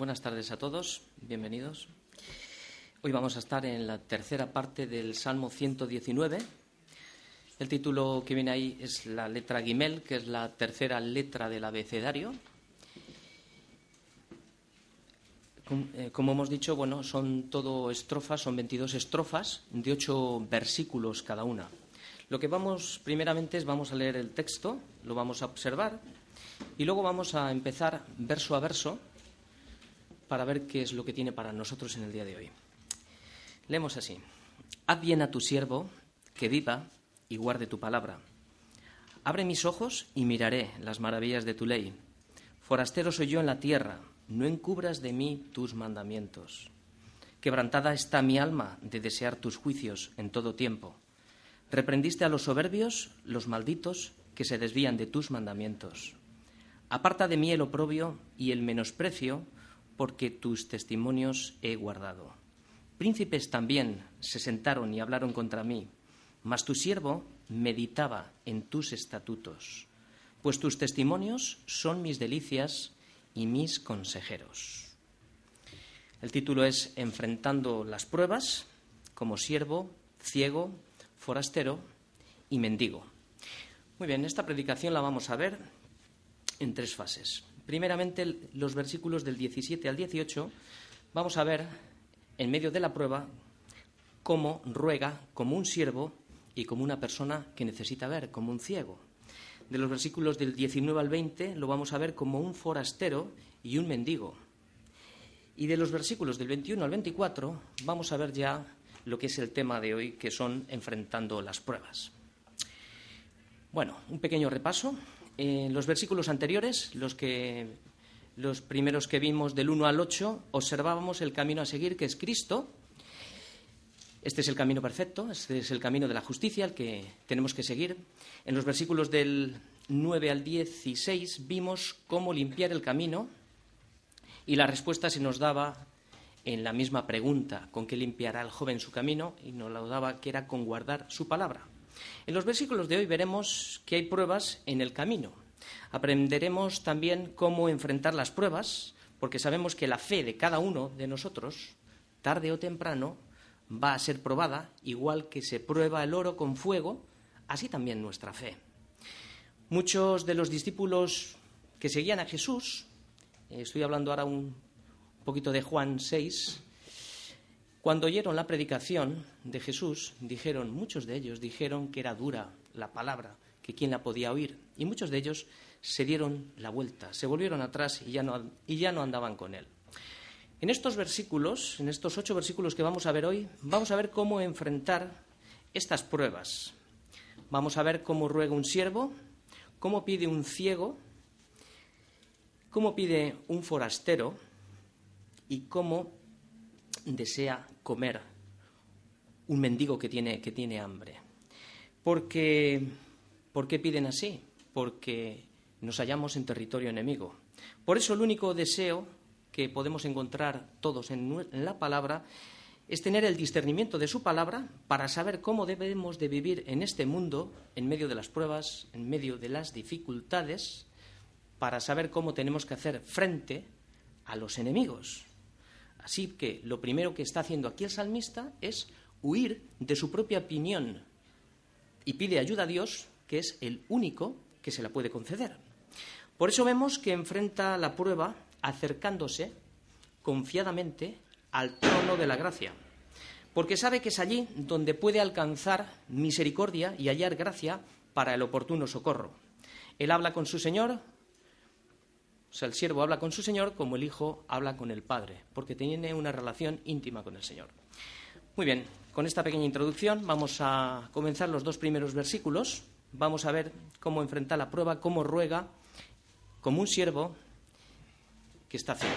Buenas tardes a todos, bienvenidos. Hoy vamos a estar en la tercera parte del Salmo 119. El título que viene ahí es la letra Gimel, que es la tercera letra del abecedario. Eh, como hemos dicho, bueno, son todo estrofas, son 22 estrofas de ocho versículos cada una. Lo que vamos primeramente es vamos a leer el texto, lo vamos a observar y luego vamos a empezar verso a verso para ver qué es lo que tiene para nosotros en el día de hoy. Leemos así. Haz bien a tu siervo, que viva y guarde tu palabra. Abre mis ojos y miraré las maravillas de tu ley. Forastero soy yo en la tierra, no encubras de mí tus mandamientos. Quebrantada está mi alma de desear tus juicios en todo tiempo. Reprendiste a los soberbios, los malditos, que se desvían de tus mandamientos. Aparta de mí el oprobio y el menosprecio, porque tus testimonios he guardado. Príncipes también se sentaron y hablaron contra mí, mas tu siervo meditaba en tus estatutos, pues tus testimonios son mis delicias y mis consejeros. El título es Enfrentando las pruebas como siervo, ciego, forastero y mendigo. Muy bien, esta predicación la vamos a ver en tres fases. Primeramente, los versículos del 17 al 18, vamos a ver, en medio de la prueba, cómo ruega como un siervo y como una persona que necesita ver, como un ciego. De los versículos del 19 al 20 lo vamos a ver como un forastero y un mendigo. Y de los versículos del 21 al 24 vamos a ver ya lo que es el tema de hoy, que son enfrentando las pruebas. Bueno, un pequeño repaso en los versículos anteriores, los, que, los primeros que vimos del 1 al 8, observábamos el camino a seguir, que es Cristo. Este es el camino perfecto, este es el camino de la justicia, el que tenemos que seguir. En los versículos del 9 al 16 vimos cómo limpiar el camino y la respuesta se nos daba en la misma pregunta, con qué limpiará el joven su camino, y nos lo daba que era con guardar su palabra. En los versículos de hoy veremos que hay pruebas en el camino. Aprenderemos también cómo enfrentar las pruebas, porque sabemos que la fe de cada uno de nosotros, tarde o temprano, va a ser probada, igual que se prueba el oro con fuego, así también nuestra fe. Muchos de los discípulos que seguían a Jesús, eh, estoy hablando ahora un poquito de Juan 6, cuando oyeron la predicación de Jesús, dijeron, muchos de ellos dijeron que era dura la palabra, que quién la podía oír, y muchos de ellos se dieron la vuelta, se volvieron atrás y ya no, y ya no andaban con él. En estos versículos, en estos ocho versículos que vamos a ver hoy, vamos a ver cómo enfrentar estas pruebas. Vamos a ver cómo ruega un siervo, cómo pide un ciego, cómo pide un forastero y cómo desea comer un mendigo que tiene, que tiene hambre. Porque, ¿Por qué piden así? Porque nos hallamos en territorio enemigo. Por eso el único deseo que podemos encontrar todos en, la palabra es tener el discernimiento de su palabra para saber cómo debemos de vivir en este mundo, en medio de las pruebas, en medio de las dificultades, para saber cómo tenemos que hacer frente a los enemigos. Así que lo primero que está haciendo aquí el salmista es huir de su propia opinión y pide ayuda a Dios, que es el único que se la puede conceder. Por eso vemos que enfrenta la prueba acercándose confiadamente al trono de la gracia, porque sabe que es allí donde puede alcanzar misericordia y hallar gracia para el oportuno socorro. Él habla con su Señor, o sea, el siervo habla con su Señor como el Hijo habla con el Padre, porque tiene una relación íntima con el Señor. Muy bien, con esta pequeña introducción vamos a comenzar los dos primeros versículos. Vamos a ver cómo enfrenta la prueba, cómo ruega como un siervo que está ciego.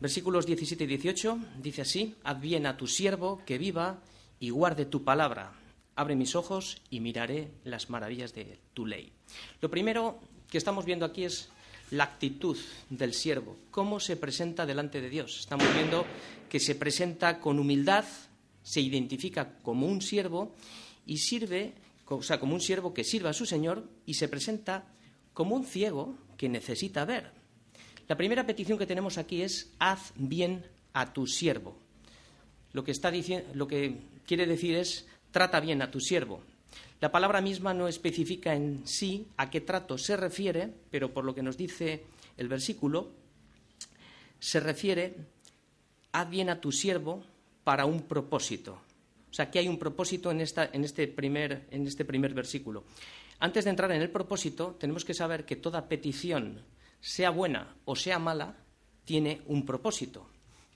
Versículos 17 y 18 dice así, haz bien a tu siervo que viva y guarde tu palabra. Abre mis ojos y miraré las maravillas de tu ley. Lo primero que estamos viendo aquí es la actitud del siervo, cómo se presenta delante de Dios. Estamos viendo que se presenta con humildad, se identifica como un siervo y sirve, o sea, como un siervo que sirva a su Señor y se presenta como un ciego que necesita ver. La primera petición que tenemos aquí es haz bien a tu siervo. Lo que, está lo que quiere decir es trata bien a tu siervo. La palabra misma no especifica en sí a qué trato se refiere, pero por lo que nos dice el versículo, se refiere haz bien a tu siervo para un propósito. O sea, que hay un propósito en, esta, en, este primer, en este primer versículo. Antes de entrar en el propósito, tenemos que saber que toda petición, sea buena o sea mala, tiene un propósito.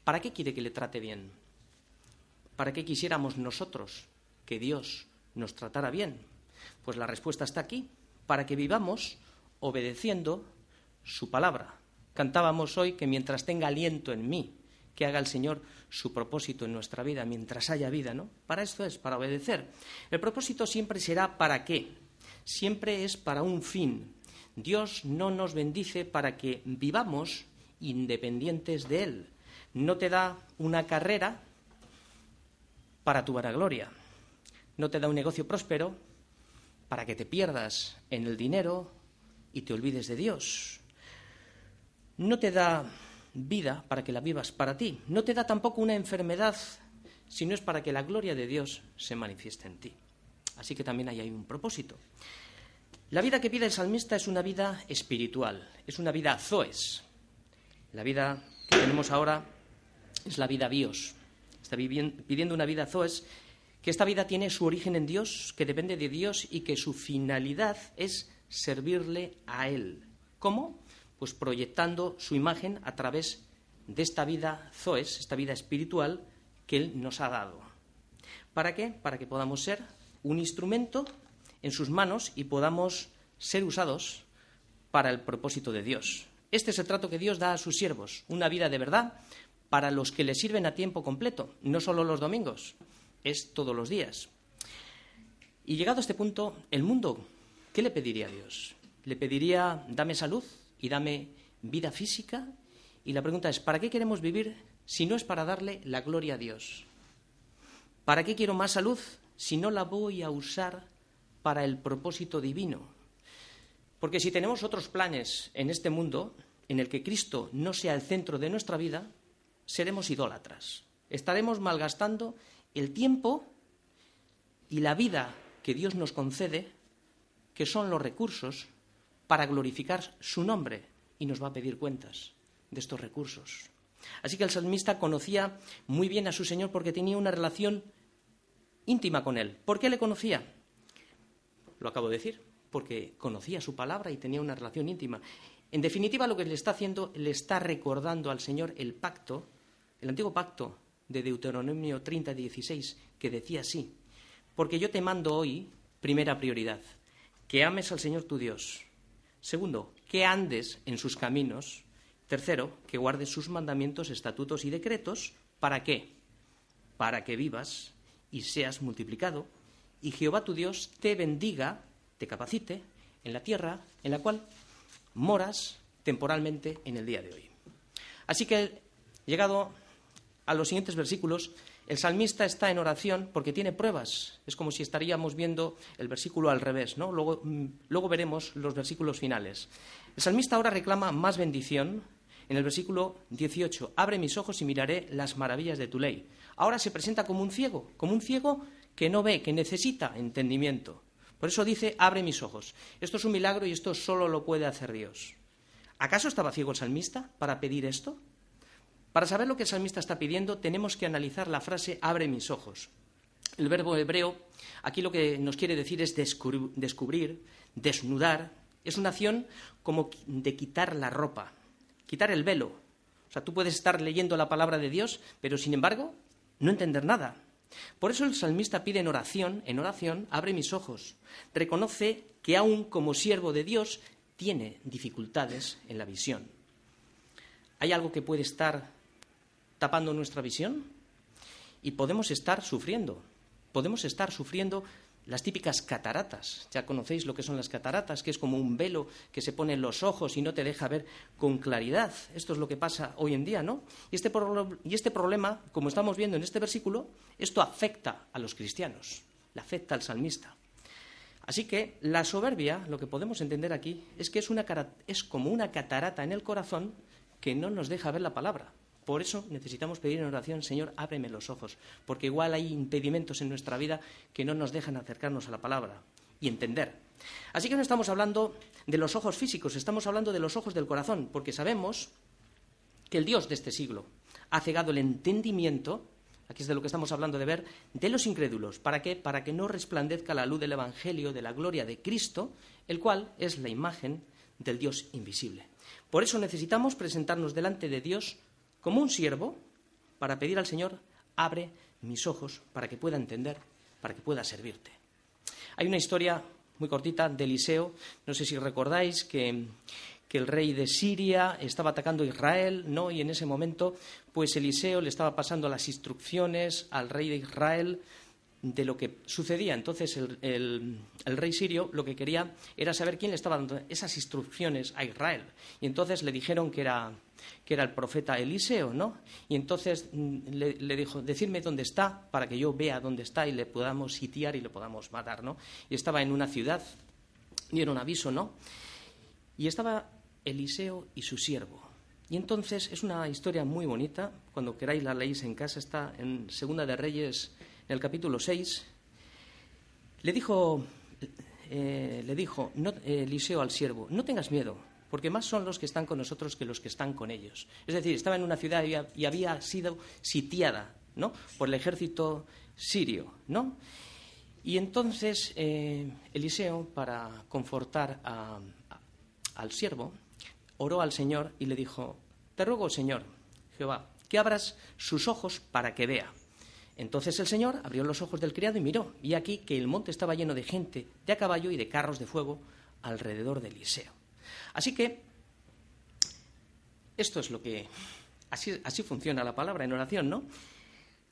¿Para qué quiere que le trate bien? ¿Para qué quisiéramos nosotros que Dios nos tratara bien? Pues la respuesta está aquí, para que vivamos obedeciendo su palabra. Cantábamos hoy que mientras tenga aliento en mí, que haga el Señor su propósito en nuestra vida, mientras haya vida, ¿no? Para esto es, para obedecer. El propósito siempre será para qué. Siempre es para un fin. Dios no nos bendice para que vivamos independientes de Él. No te da una carrera para tu vanagloria. No te da un negocio próspero para que te pierdas en el dinero y te olvides de Dios. No te da vida para que la vivas para ti. No te da tampoco una enfermedad, sino es para que la gloria de Dios se manifieste en ti. Así que también hay ahí un propósito. La vida que pide el salmista es una vida espiritual, es una vida zoes. La vida que tenemos ahora es la vida bios. Está pidiendo una vida zoes, que esta vida tiene su origen en Dios, que depende de Dios y que su finalidad es servirle a Él. ¿Cómo? pues proyectando su imagen a través de esta vida Zoes, esta vida espiritual que Él nos ha dado. ¿Para qué? Para que podamos ser un instrumento en sus manos y podamos ser usados para el propósito de Dios. Este es el trato que Dios da a sus siervos, una vida de verdad para los que le sirven a tiempo completo, no solo los domingos, es todos los días. Y llegado a este punto, el mundo, ¿qué le pediría a Dios? ¿Le pediría, dame salud? y dame vida física. Y la pregunta es, ¿para qué queremos vivir si no es para darle la gloria a Dios? ¿Para qué quiero más salud si no la voy a usar para el propósito divino? Porque si tenemos otros planes en este mundo en el que Cristo no sea el centro de nuestra vida, seremos idólatras. Estaremos malgastando el tiempo y la vida que Dios nos concede, que son los recursos para glorificar su nombre y nos va a pedir cuentas de estos recursos. Así que el salmista conocía muy bien a su Señor porque tenía una relación íntima con Él. ¿Por qué le conocía? Lo acabo de decir, porque conocía su palabra y tenía una relación íntima. En definitiva, lo que le está haciendo, le está recordando al Señor el pacto, el antiguo pacto de Deuteronomio 30, 16, que decía así, porque yo te mando hoy, primera prioridad, que ames al Señor tu Dios Segundo, que andes en sus caminos. Tercero, que guardes sus mandamientos, estatutos y decretos. ¿Para qué? Para que vivas y seas multiplicado y Jehová tu Dios te bendiga, te capacite en la tierra en la cual moras temporalmente en el día de hoy. Así que, llegado a los siguientes versículos, el salmista está en oración porque tiene pruebas. Es como si estaríamos viendo el versículo al revés, ¿no? Luego, mm, luego veremos los versículos finales. El salmista ahora reclama más bendición. En el versículo 18, abre mis ojos y miraré las maravillas de tu ley. Ahora se presenta como un ciego, como un ciego que no ve, que necesita entendimiento. Por eso dice, abre mis ojos. Esto es un milagro y esto solo lo puede hacer Dios. ¿Acaso estaba ciego el salmista para pedir esto? Para saber lo que el salmista está pidiendo, tenemos que analizar la frase abre mis ojos. El verbo hebreo aquí lo que nos quiere decir es descubrir, desnudar. Es una acción como de quitar la ropa, quitar el velo. O sea, tú puedes estar leyendo la palabra de Dios, pero sin embargo no entender nada. Por eso el salmista pide en oración, en oración, abre mis ojos. Reconoce que aún como siervo de Dios tiene dificultades en la visión. Hay algo que puede estar tapando nuestra visión y podemos estar sufriendo. Podemos estar sufriendo las típicas cataratas. Ya conocéis lo que son las cataratas, que es como un velo que se pone en los ojos y no te deja ver con claridad. Esto es lo que pasa hoy en día, ¿no? Y este, y este problema, como estamos viendo en este versículo, esto afecta a los cristianos, le afecta al salmista. Así que la soberbia, lo que podemos entender aquí, es que es, una, es como una catarata en el corazón que no nos deja ver la palabra. Por eso necesitamos pedir en oración, Señor, ábreme los ojos, porque igual hay impedimentos en nuestra vida que no nos dejan acercarnos a la palabra y entender. Así que no estamos hablando de los ojos físicos, estamos hablando de los ojos del corazón, porque sabemos que el Dios de este siglo ha cegado el entendimiento, aquí es de lo que estamos hablando de ver, de los incrédulos. ¿Para qué? Para que no resplandezca la luz del Evangelio, de la gloria de Cristo, el cual es la imagen del Dios invisible. Por eso necesitamos presentarnos delante de Dios como un siervo para pedir al Señor, abre mis ojos para que pueda entender, para que pueda servirte. Hay una historia muy cortita de Eliseo, no sé si recordáis que, que el rey de Siria estaba atacando a Israel, ¿no? Y en ese momento, pues Eliseo le estaba pasando las instrucciones al rey de Israel de lo que sucedía. Entonces el, rey sirio lo que quería era saber quién le estaba dando esas instrucciones a Israel. Y entonces le dijeron que era, que era el profeta Eliseo, ¿no? Y entonces mm, le, le, dijo, decirme dónde está para que yo vea dónde está y le podamos sitiar y le podamos matar, ¿no? Y estaba en una ciudad, dieron aviso, ¿no? Y estaba Eliseo y su siervo. Y entonces es una historia muy bonita, cuando queráis la leéis en casa, está en Segunda de Reyes en el capítulo 6, le dijo, eh, le dijo eh, Eliseo al siervo, no tengas miedo, porque más son los que están con nosotros que los que están con ellos. Es decir, estaba en una ciudad y había sido sitiada ¿no? por el ejército sirio. ¿no? Y entonces eh, Eliseo, para confortar al siervo, oró al Señor y le dijo, te ruego, Señor, Jehová, que abras sus ojos para que vea. Entonces el Señor abrió los ojos del criado y miró, y aquí que el monte estaba lleno de gente de a caballo y de carros de fuego alrededor de Eliseo. Así que esto es lo que así, así funciona la palabra en oración, ¿no?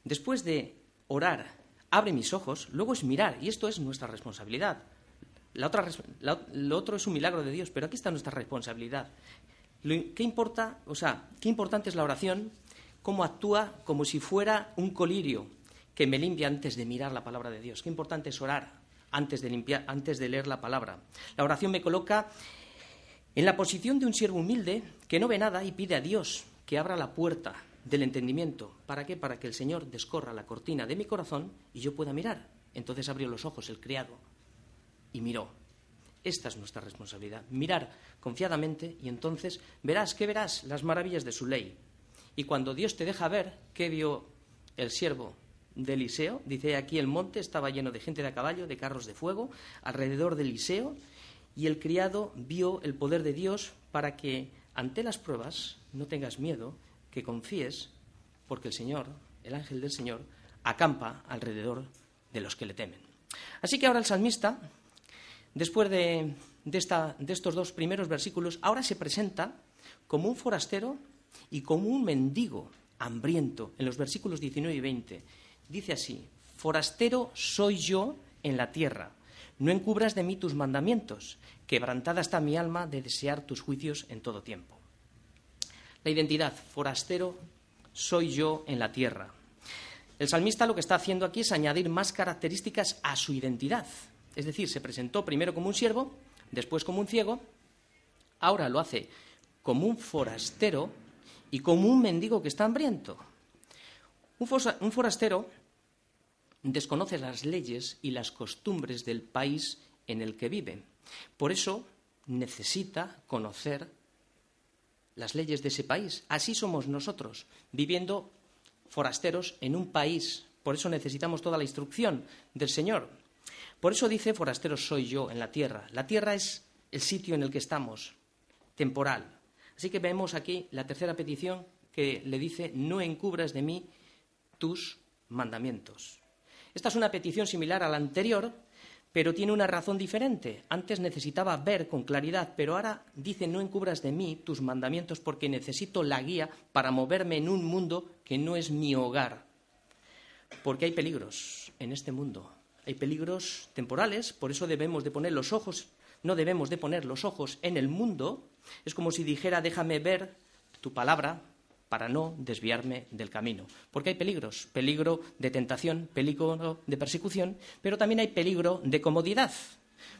Después de orar, abre mis ojos, luego es mirar, y esto es nuestra responsabilidad. La otra, lo otro es un milagro de Dios, pero aquí está nuestra responsabilidad. ¿Qué importa? O sea, qué importante es la oración, cómo actúa como si fuera un colirio, que me limpia antes de mirar la palabra de Dios. Qué importante es orar antes de, limpiar, antes de leer la palabra. La oración me coloca en la posición de un siervo humilde que no ve nada y pide a Dios que abra la puerta del entendimiento. ¿Para qué? Para que el Señor descorra la cortina de mi corazón y yo pueda mirar. Entonces abrió los ojos el criado y miró. Esta es nuestra responsabilidad, mirar confiadamente y entonces verás, ¿qué verás? Las maravillas de su ley. Y cuando Dios te deja ver, ¿qué vio el siervo de Eliseo. Dice aquí el monte estaba lleno de gente de a caballo, de carros de fuego, alrededor de Eliseo, y el criado vio el poder de Dios para que ante las pruebas no tengas miedo, que confíes, porque el Señor, el ángel del Señor, acampa alrededor de los que le temen. Así que ahora el salmista, después de, de estos dos primeros versículos, ahora se presenta como un forastero y como un mendigo hambriento en los versículos 19 y 20. Dice así, forastero soy yo en la tierra, no encubras de mí tus mandamientos, quebrantada está mi alma de desear tus juicios en todo tiempo. La identidad, forastero soy yo en la tierra. El salmista lo que está haciendo aquí es añadir más características a su identidad. Es decir, se presentó primero como un siervo, después como un ciego, ahora lo hace como un forastero y como un mendigo que está hambriento. Un forastero desconoce las leyes y las costumbres del país en el que vive. Por eso necesita conocer las leyes de ese país. Así somos nosotros, viviendo forasteros en un país. Por eso necesitamos toda la instrucción del Señor. Por eso dice, forasteros soy yo en la tierra. La tierra es el sitio en el que estamos, temporal. Así que vemos aquí la tercera petición que le dice, no encubras de mí tus mandamientos. Esta es una petición similar a la anterior, pero tiene una razón diferente. Antes necesitaba ver con claridad, pero ahora dice no encubras de mí tus mandamientos porque necesito la guía para moverme en un mundo que no es mi hogar. Porque hay peligros en este mundo. Hay peligros temporales, por eso debemos de poner los ojos, no debemos de poner los ojos en el mundo. Es como si dijera déjame ver tu palabra, para no desviarme del camino. Porque hay peligros, peligro de tentación, peligro de persecución, pero también hay peligro de comodidad.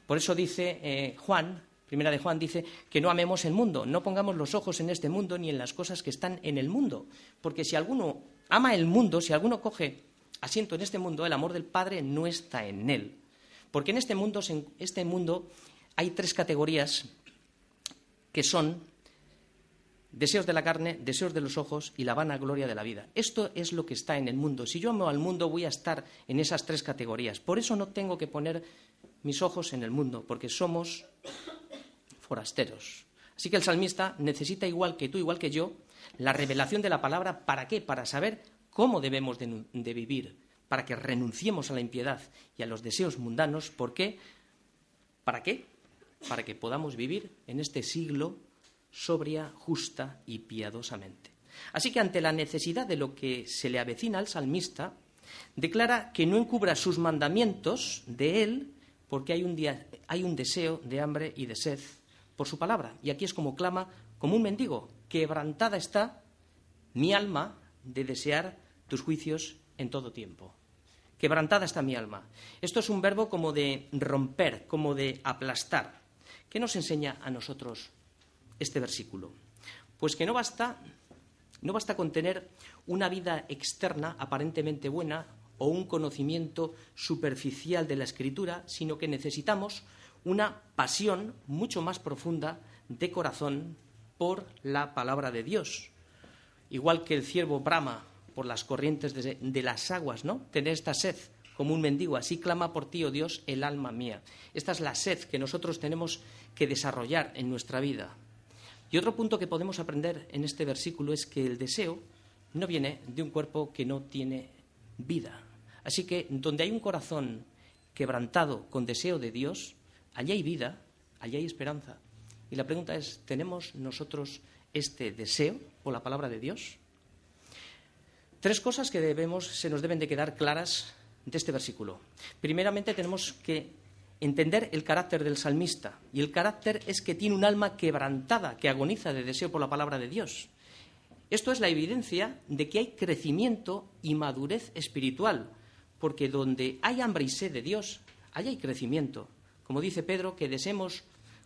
Por eso dice eh, Juan Primera de Juan dice que no amemos el mundo, no pongamos los ojos en este mundo ni en las cosas que están en el mundo, porque si alguno ama el mundo, si alguno coge asiento en este mundo, el amor del Padre no está en él. Porque en este mundo, este mundo hay tres categorías que son deseos de la carne, deseos de los ojos y la vana gloria de la vida. Esto es lo que está en el mundo. Si yo amo al mundo, voy a estar en esas tres categorías. Por eso no tengo que poner mis ojos en el mundo, porque somos forasteros. Así que el salmista necesita, igual que tú, igual que yo, la revelación de la palabra. ¿Para qué? Para saber cómo debemos de, de vivir, para que renunciemos a la impiedad y a los deseos mundanos. ¿Por qué? ¿Para qué? Para que podamos vivir en este siglo sobria, justa y piadosamente. Así que ante la necesidad de lo que se le avecina al salmista, declara que no encubra sus mandamientos de él porque hay un, día, hay un deseo de hambre y de sed por su palabra. Y aquí es como clama, como un mendigo, quebrantada está mi alma de desear tus juicios en todo tiempo. Quebrantada está mi alma. Esto es un verbo como de romper, como de aplastar. ¿Qué nos enseña a nosotros este versículo? Pues que no basta, no basta con tener una vida externa aparentemente buena o un conocimiento superficial de la escritura, sino que necesitamos una pasión mucho más profunda de corazón por la palabra de Dios. Igual que el ciervo brama por las corrientes de, de, las aguas, ¿no? Tener esta sed como un mendigo, así clama por ti, oh Dios, el alma mía. Esta es la sed que nosotros tenemos que desarrollar en nuestra vida. Y otro punto que podemos aprender en este versículo es que el deseo no viene de un cuerpo que no tiene vida. Así que donde hay un corazón quebrantado con deseo de Dios, allí hay vida, allí hay esperanza. Y la pregunta es, ¿tenemos nosotros este deseo por la palabra de Dios? Tres cosas que debemos, se nos deben de quedar claras de este versículo. Primeramente tenemos que entender el carácter del salmista. Y el carácter es que tiene un alma quebrantada, que agoniza de deseo por la palabra de Dios. Esto es la evidencia de que hay crecimiento y madurez espiritual, porque donde hay hambre y sed de Dios, allá hay crecimiento. Como dice Pedro, que deseemos,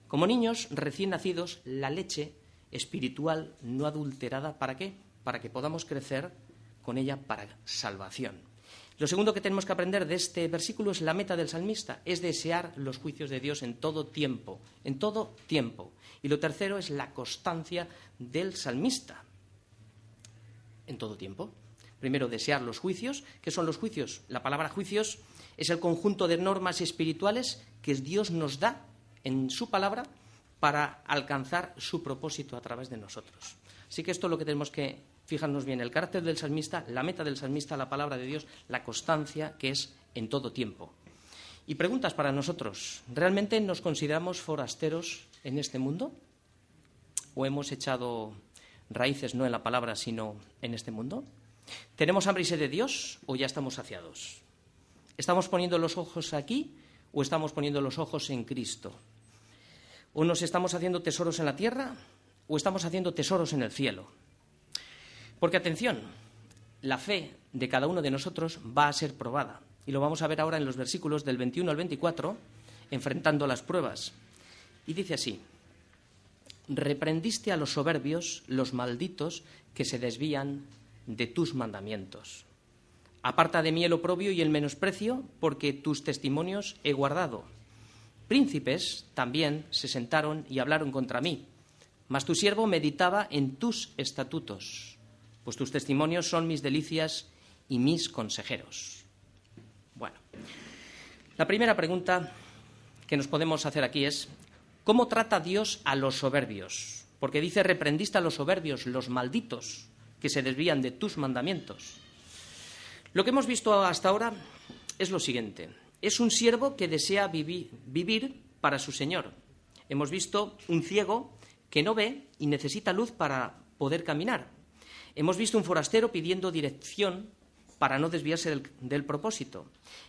como niños recién nacidos, la leche espiritual no adulterada. ¿Para qué? Para que podamos crecer con ella para salvación. Lo segundo que tenemos que aprender de este versículo es la meta del salmista, es desear los juicios de Dios en todo tiempo, en todo tiempo. Y lo tercero es la constancia del salmista, en todo tiempo. Primero, desear los juicios. ¿Qué son los juicios? La palabra juicios es el conjunto de normas espirituales que Dios nos da en su palabra para alcanzar su propósito a través de nosotros. Así que esto es lo que tenemos que fijarnos bien, el carácter del salmista, la meta del salmista, la palabra de Dios, la constancia que es en todo tiempo. Y preguntas para nosotros, ¿realmente nos consideramos forasteros en este mundo? ¿O hemos echado raíces no en la palabra, sino en este mundo? ¿Tenemos hambre y sed de Dios o ya estamos saciados? ¿Estamos poniendo los ojos aquí o estamos poniendo los ojos en Cristo? ¿O nos estamos haciendo tesoros en la tierra o estamos haciendo tesoros en el cielo? Porque atención, la fe de cada uno de nosotros va a ser probada. Y lo vamos a ver ahora en los versículos del 21 al 24, enfrentando las pruebas. Y dice así, reprendiste a los soberbios, los malditos, que se desvían de tus mandamientos. Aparta de mí el oprobio y el menosprecio, porque tus testimonios he guardado. Príncipes también se sentaron y hablaron contra mí, mas tu siervo meditaba en tus estatutos pues tus testimonios son mis delicias y mis consejeros. Bueno, la primera pregunta que nos podemos hacer aquí es, ¿cómo trata Dios a los soberbios? Porque dice, reprendiste a los soberbios, los malditos, que se desvían de tus mandamientos. Lo que hemos visto hasta ahora es lo siguiente. Es un siervo que desea vivir para su Señor. Hemos visto un ciego que no ve y necesita luz para poder caminar. Hemos visto un forastero pidiendo dirección para no desviarse del, propósito.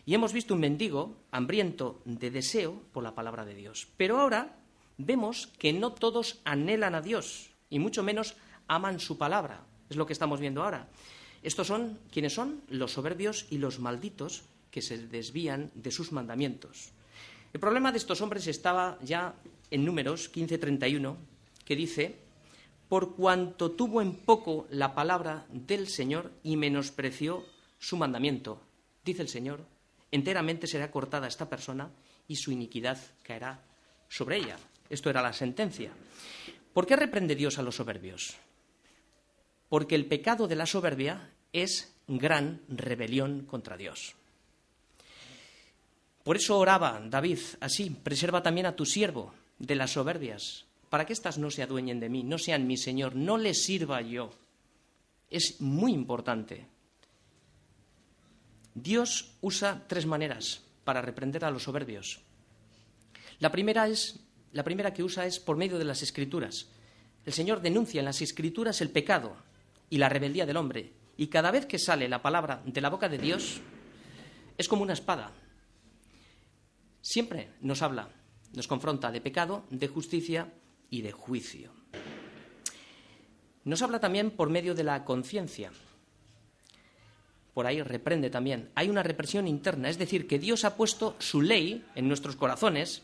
Y hemos visto un mendigo hambriento de deseo por la palabra de Dios. Pero ahora vemos que no todos anhelan a Dios, y mucho menos aman su palabra. Es lo que estamos viendo ahora. Estos son, ¿quiénes son? Los soberbios y los malditos que se desvían de sus mandamientos. El problema de estos hombres estaba ya en Números 15:31 que dice, por cuanto tuvo en poco la palabra del Señor y menospreció su mandamiento, dice el Señor, enteramente será cortada esta persona y su iniquidad caerá sobre ella. Esto era la sentencia. ¿Por qué reprende Dios a los soberbios? Porque el pecado de la soberbia es gran rebelión contra Dios. Por eso oraba David así, preserva también a tu siervo de las soberbias, para que éstas no se adueñen de mí, no sean mi Señor, no le sirva yo. Es muy importante. Dios usa tres maneras para reprender a los soberbios. La primera, es, la primera que usa es por medio de las escrituras. El Señor denuncia en las escrituras el pecado y la rebeldía del hombre. Y cada vez que sale la palabra de la boca de Dios, es como una espada, siempre nos habla, nos confronta de pecado, de justicia y de juicio. Nos habla también por medio de la conciencia. Por ahí reprende también. Hay una represión interna, es decir, que Dios ha puesto su ley en nuestros corazones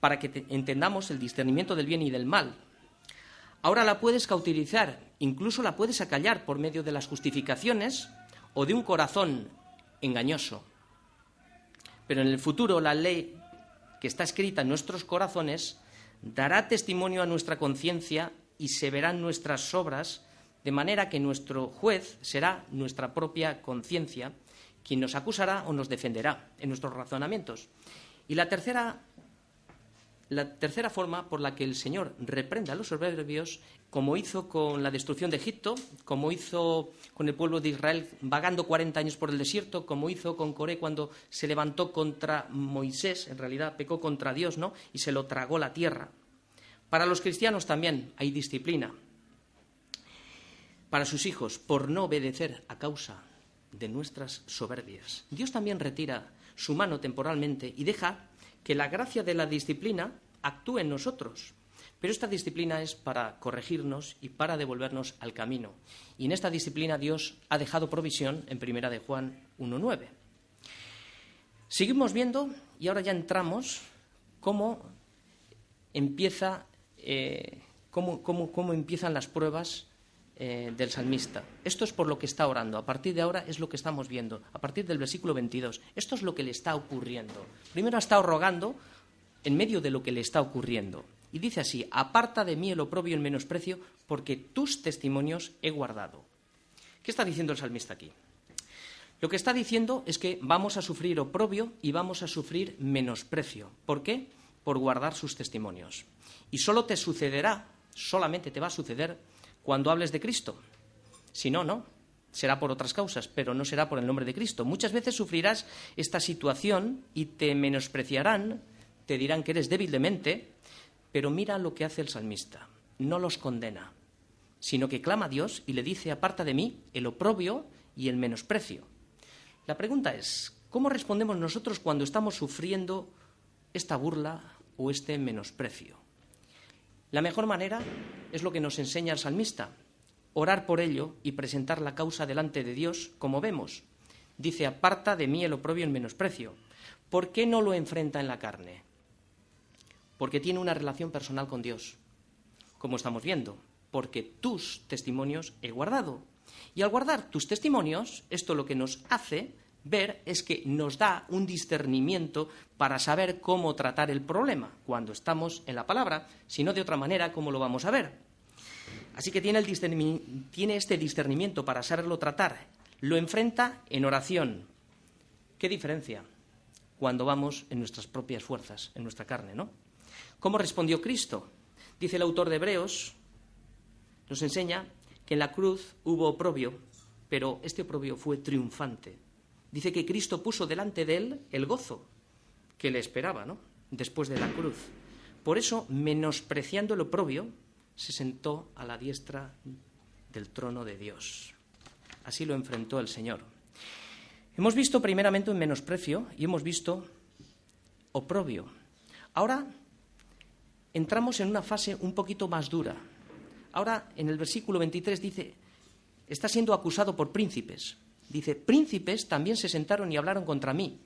para que entendamos el discernimiento del bien y del mal. Ahora la puedes cauterizar, incluso la puedes acallar por medio de las justificaciones o de un corazón engañoso. Pero en el futuro la ley que está escrita en nuestros corazones dará testimonio a nuestra conciencia y se verán nuestras obras, de manera que nuestro juez será nuestra propia conciencia, quien nos acusará o nos defenderá en nuestros razonamientos. Y la tercera la tercera forma por la que el Señor reprende a los soberbios, como hizo con la destrucción de Egipto, como hizo con el pueblo de Israel vagando 40 años por el desierto, como hizo con Coré cuando se levantó contra Moisés, en realidad pecó contra Dios, ¿no? Y se lo tragó la tierra. Para los cristianos también hay disciplina. Para sus hijos, por no obedecer a causa de nuestras soberbias. Dios también retira su mano temporalmente y deja que la gracia de la disciplina actúe en nosotros. Pero esta disciplina es para corregirnos y para devolvernos al camino. Y en esta disciplina Dios ha dejado provisión en primera de Juan 1.9. Seguimos viendo y ahora ya entramos cómo empieza eh, empiezan las pruebas eh, del salmista. Esto es por lo que está orando. A partir de ahora es lo que estamos viendo. A partir del versículo 22. Esto es lo que le está ocurriendo. Primero ha estado rogando en medio de lo que le está ocurriendo. Y dice así, aparta de mí el oprobio y el menosprecio, porque tus testimonios he guardado. ¿Qué está diciendo el salmista aquí? Lo que está diciendo es que vamos a sufrir oprobio y vamos a sufrir menosprecio. ¿Por qué? Por guardar sus testimonios. Y solo te sucederá, solamente te va a suceder cuando hables de Cristo. Si no, no. Será por otras causas, pero no será por el nombre de Cristo. Muchas veces sufrirás esta situación y te menospreciarán, te dirán que eres débil de mente, pero mira lo que hace el salmista. No los condena, sino que clama a Dios y le dice, aparta de mí el oprobio y el menosprecio. La pregunta es, ¿cómo respondemos nosotros cuando estamos sufriendo esta burla o este menosprecio? La mejor manera es lo que nos enseña el salmista, orar por ello y presentar la causa delante de Dios, como vemos. Dice, aparta de mí el oprobio y el menosprecio. ¿Por qué no lo enfrenta en la carne? Porque tiene una relación personal con Dios, como estamos viendo, porque tus testimonios he guardado. Y al guardar tus testimonios, esto lo que nos hace ver es que nos da un discernimiento para saber cómo tratar el problema cuando estamos en la palabra, si no de otra manera, ¿cómo lo vamos a ver? Así que tiene, tiene este discernimiento para saberlo tratar. Lo enfrenta en oración. ¿Qué diferencia? Cuando vamos en nuestras propias fuerzas, en nuestra carne, ¿no? ¿Cómo respondió Cristo? Dice el autor de Hebreos, nos enseña que en la cruz hubo oprobio, pero este oprobio fue triunfante dice que Cristo puso delante de él el gozo que le esperaba, ¿no? Después de la cruz. Por eso, menospreciando lo propio, se sentó a la diestra del trono de Dios. Así lo enfrentó el Señor. Hemos visto primeramente un menosprecio y hemos visto oprobio. Ahora entramos en una fase un poquito más dura. Ahora en el versículo 23 dice, está siendo acusado por príncipes. Dice, príncipes también se sentaron y hablaron contra mí,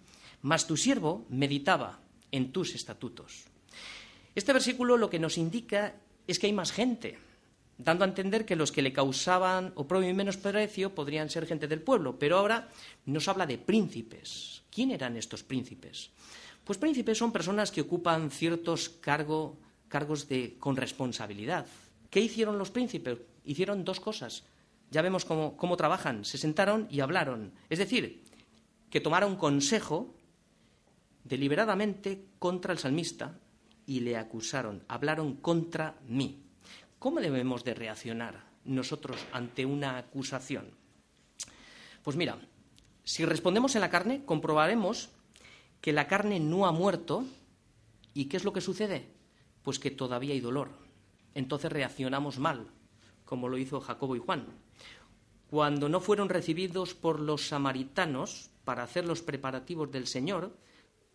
mas tu siervo meditaba en tus estatutos. Este versículo lo que nos indica es que hay más gente, dando a entender que los que le causaban oprobio y menosprecio podrían ser gente del pueblo, pero ahora nos habla de príncipes. ¿Quién eran estos príncipes? Pues príncipes son personas que ocupan ciertos cargos con responsabilidad. ¿Qué hicieron los príncipes? Hicieron dos cosas. Ya vemos cómo, cómo trabajan. Se sentaron y hablaron. Es decir, que tomaron consejo deliberadamente contra el salmista y le acusaron, hablaron contra mí. ¿Cómo debemos de reaccionar nosotros ante una acusación? Pues mira, si respondemos en la carne, comprobaremos que la carne no ha muerto y ¿qué es lo que sucede? Pues que todavía hay dolor. Entonces reaccionamos mal, como lo hizo Jacobo y Juan. Cuando no fueron recibidos por los samaritanos para hacer los preparativos del Señor,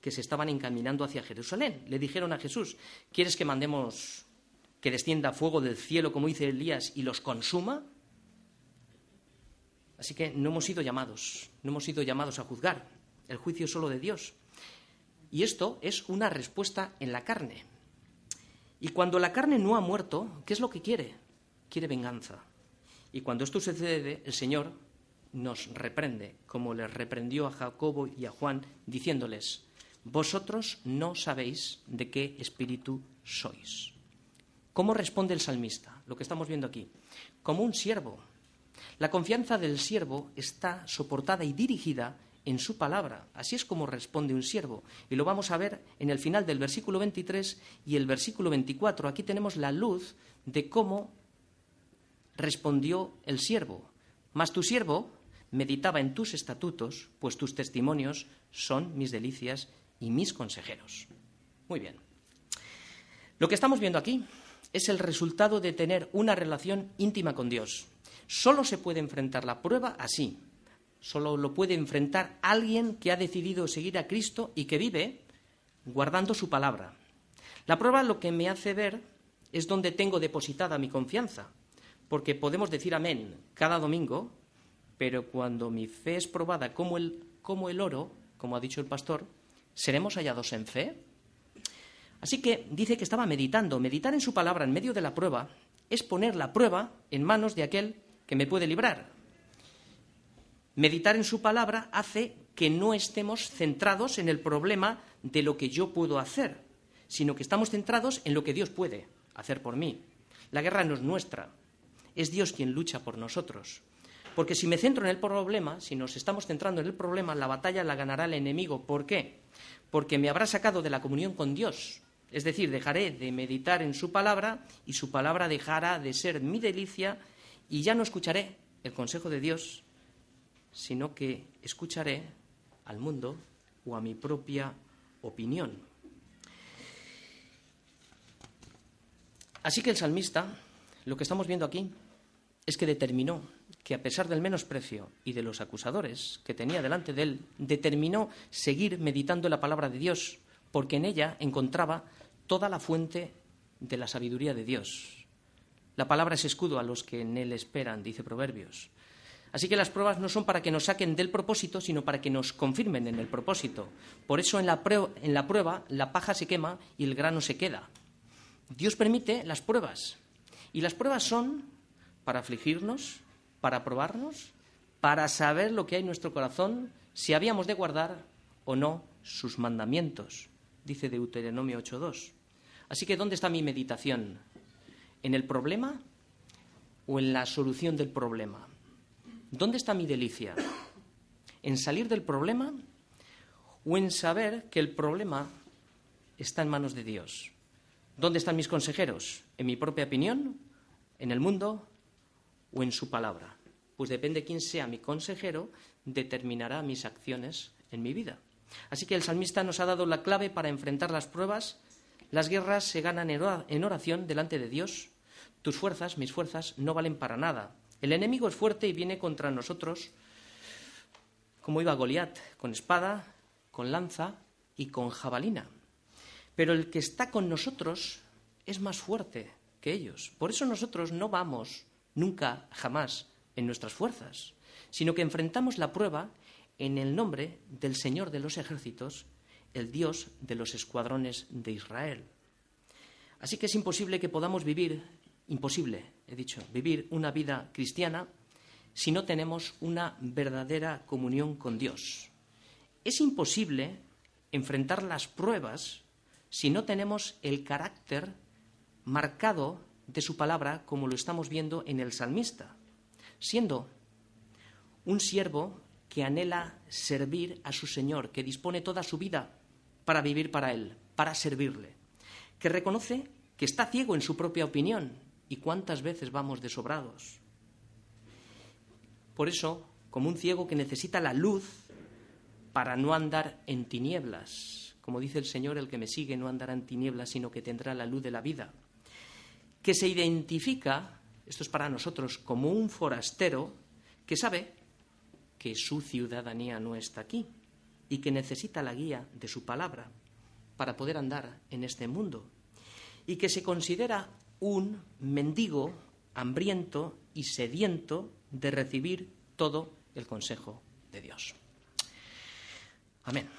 que se estaban encaminando hacia Jerusalén. Le dijeron a Jesús, ¿quieres que mandemos que descienda fuego del cielo, como dice Elías, y los consuma? Así que no hemos sido llamados, no hemos sido llamados a juzgar. El juicio es solo de Dios. Y esto es una respuesta en la carne. Y cuando la carne no ha muerto, ¿qué es lo que quiere? Quiere venganza. Y cuando esto sucede, el Señor nos reprende, como les reprendió a Jacobo y a Juan, diciéndoles, vosotros no sabéis de qué espíritu sois. ¿Cómo responde el salmista? Lo que estamos viendo aquí. Como un siervo. La confianza del siervo está soportada y dirigida en su palabra. Así es como responde un siervo. Y lo vamos a ver en el final del versículo 23 y el versículo 24. Aquí tenemos la luz de cómo respondió el siervo. Mas tu siervo meditaba en tus estatutos, pues tus testimonios son mis delicias y mis consejeros. Muy bien. Lo que estamos viendo aquí es el resultado de tener una relación íntima con Dios. Solo se puede enfrentar la prueba así. Solo lo puede enfrentar alguien que ha decidido seguir a Cristo y que vive guardando su palabra. La prueba lo que me hace ver es donde tengo depositada mi confianza, porque podemos decir amén cada domingo, pero cuando mi fe es probada como el, como el oro, como ha dicho el pastor, ¿seremos hallados en fe? Así que dice que estaba meditando. Meditar en su palabra en medio de la prueba es poner la prueba en manos de aquel que me puede librar. Meditar en su palabra hace que no estemos centrados en el problema de lo que yo puedo hacer, sino que estamos centrados en lo que Dios puede hacer por mí. La guerra no es nuestra, es Dios quien lucha por nosotros. Porque si me centro en el problema, si nos estamos centrando en el problema, la batalla la ganará el enemigo. ¿Por qué? Porque me habrá sacado de la comunión con Dios. Es decir, dejaré de meditar en su palabra y su palabra dejará de ser mi delicia y ya no escucharé el consejo de Dios, sino que escucharé al mundo o a mi propia opinión. Así que el salmista, lo que estamos viendo aquí, es que determinó que a pesar del menosprecio y de los acusadores que tenía delante de él, determinó seguir meditando la palabra de Dios, porque en ella encontraba toda la fuente de la sabiduría de Dios. La palabra es escudo a los que en él esperan, dice Proverbios. Así que las pruebas no son para que nos saquen del propósito, sino para que nos confirmen en el propósito. Por eso en la, en la prueba la paja se quema y el grano se queda. Dios permite las pruebas. Y las pruebas son para afligirnos, para probarnos, para saber lo que hay en nuestro corazón, si habíamos de guardar o no sus mandamientos, dice Deuteronomio 8.2. Así que, ¿dónde está mi meditación? ¿En el problema o en la solución del problema? ¿Dónde está mi delicia? ¿En salir del problema o en saber que el problema está en manos de Dios? ¿Dónde están mis consejeros? ¿En mi propia opinión? ¿En el mundo? o en su palabra? Pues depende quién sea mi consejero, determinará mis acciones en mi vida. Así que el salmista nos ha dado la clave para enfrentar las pruebas. Las guerras se ganan en oración delante de Dios. Tus fuerzas, mis fuerzas, no valen para nada. El enemigo es fuerte y viene contra nosotros como iba Goliat, con espada, con lanza y con jabalina. Pero el que está con nosotros es más fuerte que ellos. Por eso nosotros no vamos nunca, jamás, en nuestras fuerzas, sino que enfrentamos la prueba en el nombre del Señor de los ejércitos, el Dios de los escuadrones de Israel. Así que es imposible que podamos vivir, imposible, he dicho, vivir una vida cristiana si no tenemos una verdadera comunión con Dios. Es imposible enfrentar las pruebas si no tenemos el carácter marcado de su palabra como lo estamos viendo en el salmista, siendo un siervo que anhela servir a su Señor, que dispone toda su vida para vivir para Él, para servirle, que reconoce que está ciego en su propia opinión y cuántas veces vamos desobrados. Por eso, como un ciego que necesita la luz para no andar en tinieblas, como dice el Señor, el que me sigue no andará en tinieblas, sino que tendrá la luz de la vida, que se identifica, esto es para nosotros, como un forastero que sabe que su ciudadanía no está aquí y que necesita la guía de su palabra para poder andar en este mundo y que se considera un mendigo hambriento y sediento de recibir todo el consejo de Dios. Amén.